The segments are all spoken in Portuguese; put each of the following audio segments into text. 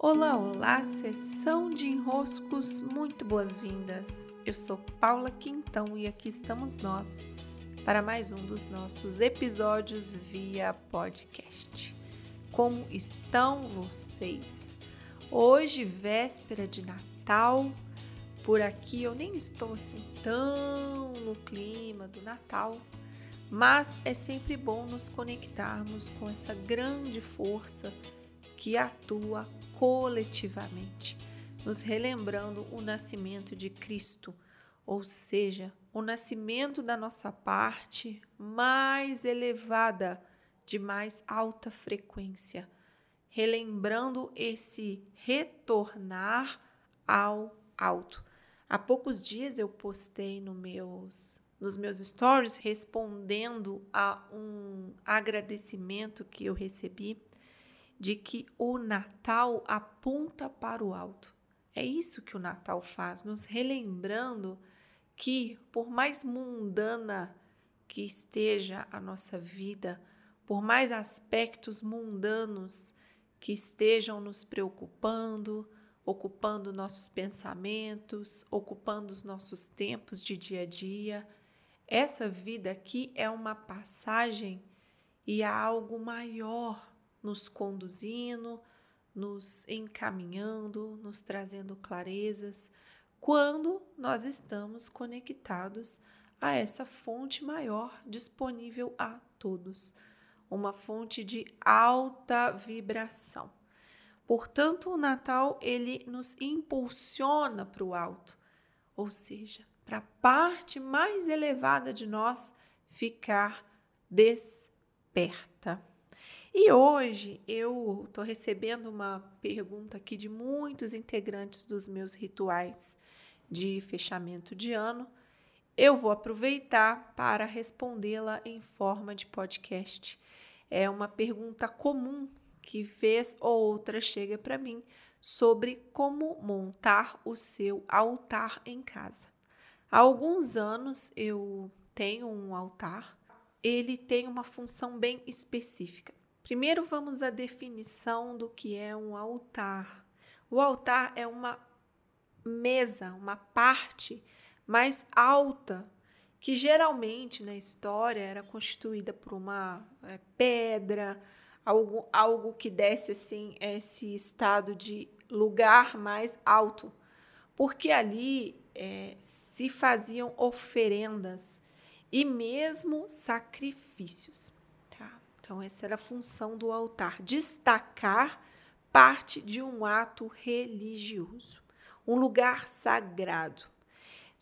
Olá, olá, sessão de enroscos, muito boas-vindas. Eu sou Paula Quintão e aqui estamos nós para mais um dos nossos episódios via podcast. Como estão vocês? Hoje, véspera de Natal, por aqui eu nem estou assim tão no clima do Natal, mas é sempre bom nos conectarmos com essa grande força que atua coletivamente, nos relembrando o nascimento de Cristo, ou seja, o nascimento da nossa parte mais elevada, de mais alta frequência, relembrando esse retornar ao alto. Há poucos dias eu postei no meus, nos meus stories respondendo a um agradecimento que eu recebi de que o Natal aponta para o alto. É isso que o Natal faz, nos relembrando que, por mais mundana que esteja a nossa vida, por mais aspectos mundanos que estejam nos preocupando, ocupando nossos pensamentos, ocupando os nossos tempos de dia a dia, essa vida aqui é uma passagem e há algo maior nos conduzindo, nos encaminhando, nos trazendo clarezas, quando nós estamos conectados a essa fonte maior disponível a todos, uma fonte de alta vibração. Portanto, o Natal ele nos impulsiona para o alto, ou seja, para a parte mais elevada de nós ficar desperta. E hoje eu estou recebendo uma pergunta aqui de muitos integrantes dos meus rituais de fechamento de ano. Eu vou aproveitar para respondê-la em forma de podcast. É uma pergunta comum que vez ou outra chega para mim sobre como montar o seu altar em casa. Há alguns anos eu tenho um altar, ele tem uma função bem específica. Primeiro vamos à definição do que é um altar. O altar é uma mesa, uma parte mais alta que geralmente na história era constituída por uma é, pedra, algo, algo que desse assim esse estado de lugar mais alto, porque ali é, se faziam oferendas e mesmo sacrifícios. Então, essa era a função do altar: destacar parte de um ato religioso, um lugar sagrado.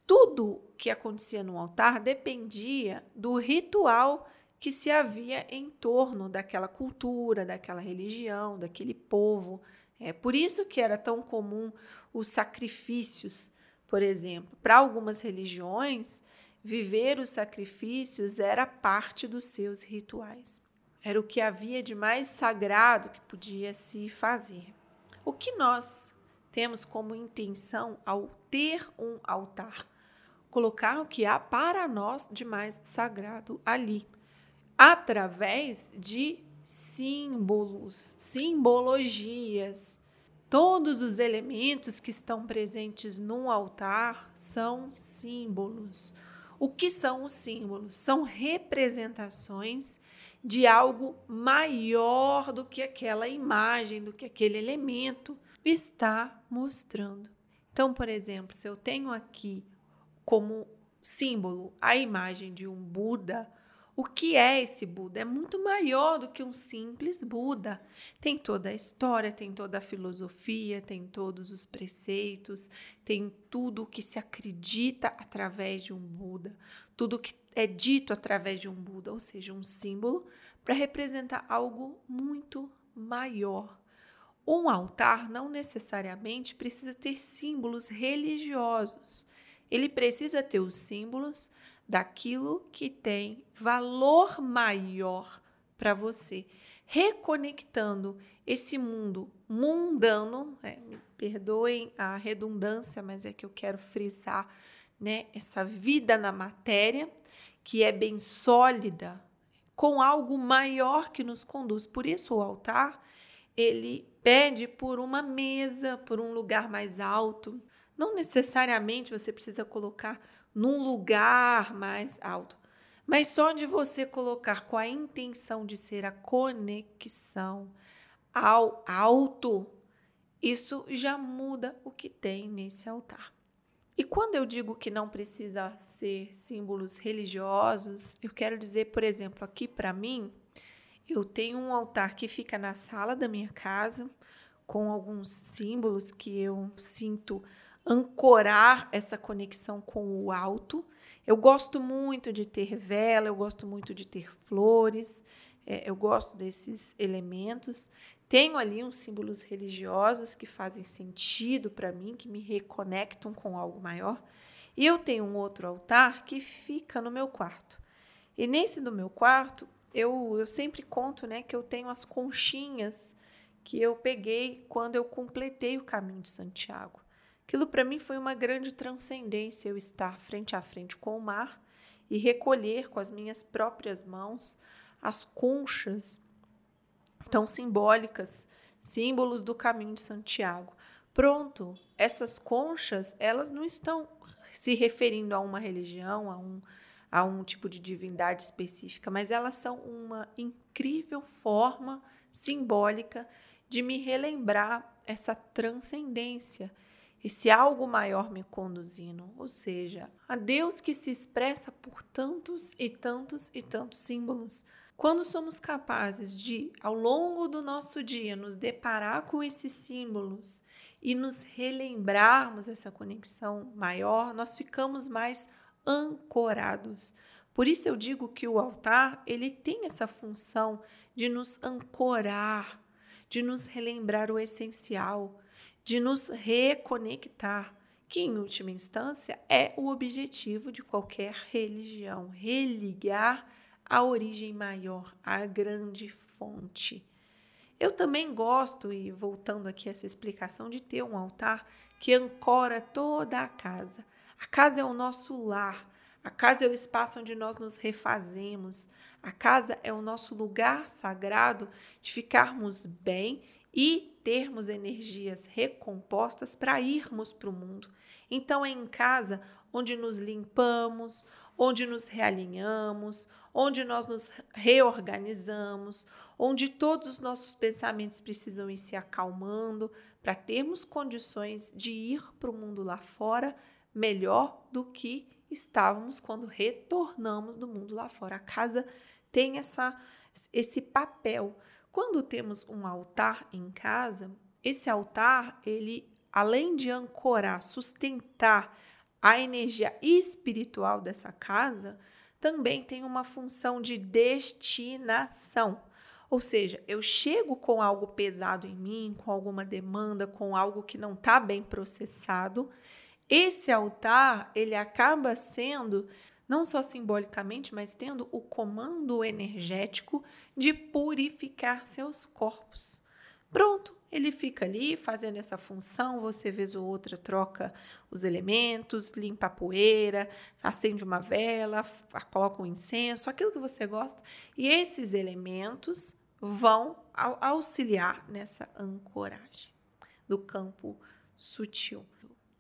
Tudo que acontecia no altar dependia do ritual que se havia em torno daquela cultura, daquela religião, daquele povo. É por isso que era tão comum os sacrifícios, por exemplo. Para algumas religiões, viver os sacrifícios era parte dos seus rituais. Era o que havia de mais sagrado que podia se fazer. O que nós temos como intenção ao ter um altar? Colocar o que há para nós de mais sagrado ali, através de símbolos, simbologias. Todos os elementos que estão presentes num altar são símbolos. O que são os símbolos? São representações de algo maior do que aquela imagem, do que aquele elemento está mostrando. Então, por exemplo, se eu tenho aqui como símbolo a imagem de um Buda, o que é esse Buda? É muito maior do que um simples Buda. Tem toda a história, tem toda a filosofia, tem todos os preceitos, tem tudo o que se acredita através de um Buda, tudo que é dito através de um Buda, ou seja, um símbolo para representar algo muito maior. Um altar não necessariamente precisa ter símbolos religiosos. Ele precisa ter os símbolos daquilo que tem valor maior para você, reconectando esse mundo mundano, é, me perdoem a redundância, mas é que eu quero frisar, né, essa vida na matéria que é bem sólida, com algo maior que nos conduz. Por isso o altar, ele pede por uma mesa, por um lugar mais alto. Não necessariamente você precisa colocar num lugar mais alto, mas só de você colocar com a intenção de ser a conexão ao alto, isso já muda o que tem nesse altar. E quando eu digo que não precisa ser símbolos religiosos, eu quero dizer, por exemplo, aqui para mim, eu tenho um altar que fica na sala da minha casa, com alguns símbolos que eu sinto ancorar essa conexão com o alto. Eu gosto muito de ter vela, eu gosto muito de ter flores, é, eu gosto desses elementos. Tenho ali uns símbolos religiosos que fazem sentido para mim, que me reconectam com algo maior. E eu tenho um outro altar que fica no meu quarto. E nesse do meu quarto, eu, eu sempre conto né, que eu tenho as conchinhas que eu peguei quando eu completei o caminho de Santiago. Aquilo para mim foi uma grande transcendência, eu estar frente a frente com o mar e recolher com as minhas próprias mãos as conchas tão simbólicas, símbolos do caminho de Santiago. Pronto, essas conchas, elas não estão se referindo a uma religião, a um, a um tipo de divindade específica, mas elas são uma incrível forma simbólica de me relembrar essa transcendência, esse algo maior me conduzindo, ou seja, a Deus que se expressa por tantos e tantos e tantos símbolos. Quando somos capazes de, ao longo do nosso dia, nos deparar com esses símbolos e nos relembrarmos essa conexão maior, nós ficamos mais ancorados. Por isso eu digo que o altar, ele tem essa função de nos ancorar, de nos relembrar o essencial, de nos reconectar, que em última instância é o objetivo de qualquer religião, religar a origem maior, a grande fonte. Eu também gosto, e voltando aqui essa explicação, de ter um altar que ancora toda a casa. A casa é o nosso lar, a casa é o espaço onde nós nos refazemos, a casa é o nosso lugar sagrado de ficarmos bem e termos energias recompostas para irmos para o mundo. Então é em casa onde nos limpamos, onde nos realinhamos, onde nós nos reorganizamos, onde todos os nossos pensamentos precisam ir se acalmando para termos condições de ir para o mundo lá fora melhor do que estávamos quando retornamos do mundo lá fora. A casa tem essa, esse papel. Quando temos um altar em casa, esse altar, ele além de ancorar, sustentar a energia espiritual dessa casa, também tem uma função de destinação. Ou seja, eu chego com algo pesado em mim, com alguma demanda, com algo que não está bem processado. Esse altar, ele acaba sendo, não só simbolicamente, mas tendo o comando energético de purificar seus corpos. Pronto, ele fica ali fazendo essa função, você vez ou outra troca os elementos, limpa a poeira, acende uma vela, coloca um incenso, aquilo que você gosta, e esses elementos vão auxiliar nessa ancoragem do campo sutil.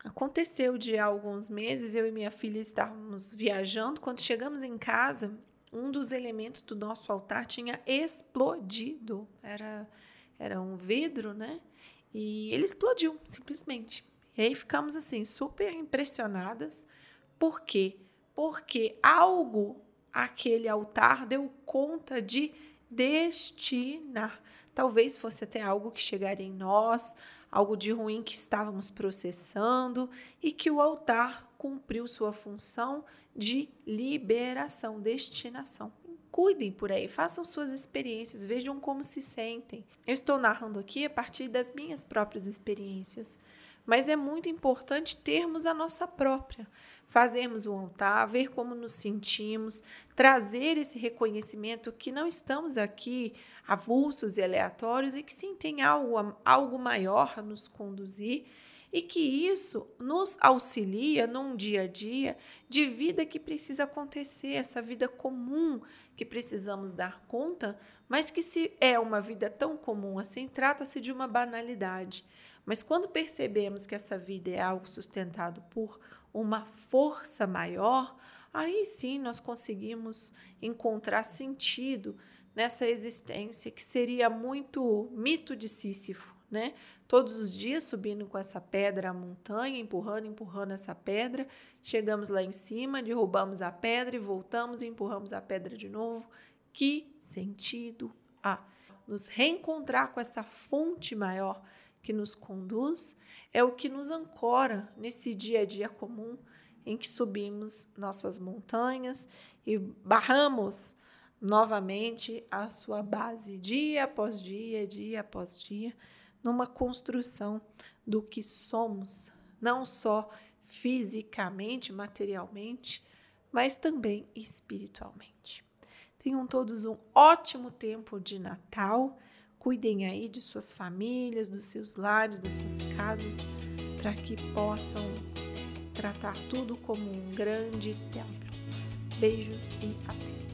Aconteceu de alguns meses, eu e minha filha estávamos viajando, quando chegamos em casa, um dos elementos do nosso altar tinha explodido. Era era um vidro, né? E ele explodiu, simplesmente. E aí ficamos assim, super impressionadas. Por quê? Porque algo aquele altar deu conta de destinar. Talvez fosse até algo que chegaria em nós, algo de ruim que estávamos processando e que o altar cumpriu sua função de liberação, destinação cuidem por aí, façam suas experiências, vejam como se sentem. Eu estou narrando aqui a partir das minhas próprias experiências, mas é muito importante termos a nossa própria, fazermos um altar, ver como nos sentimos, trazer esse reconhecimento que não estamos aqui avulsos e aleatórios e que sim tem algo, algo maior a nos conduzir e que isso nos auxilia num dia a dia de vida que precisa acontecer, essa vida comum que precisamos dar conta, mas que se é uma vida tão comum assim, trata-se de uma banalidade. Mas quando percebemos que essa vida é algo sustentado por uma força maior, aí sim nós conseguimos encontrar sentido nessa existência que seria muito mito de Sísifo, né? Todos os dias subindo com essa pedra a montanha, empurrando, empurrando essa pedra, chegamos lá em cima, derrubamos a pedra e voltamos e empurramos a pedra de novo. Que sentido há? Nos reencontrar com essa fonte maior que nos conduz é o que nos ancora nesse dia a dia comum em que subimos nossas montanhas e barramos novamente a sua base dia após dia, dia após dia numa construção do que somos, não só fisicamente, materialmente, mas também espiritualmente. Tenham todos um ótimo tempo de Natal. Cuidem aí de suas famílias, dos seus lares, das suas casas, para que possam tratar tudo como um grande templo. Beijos e até!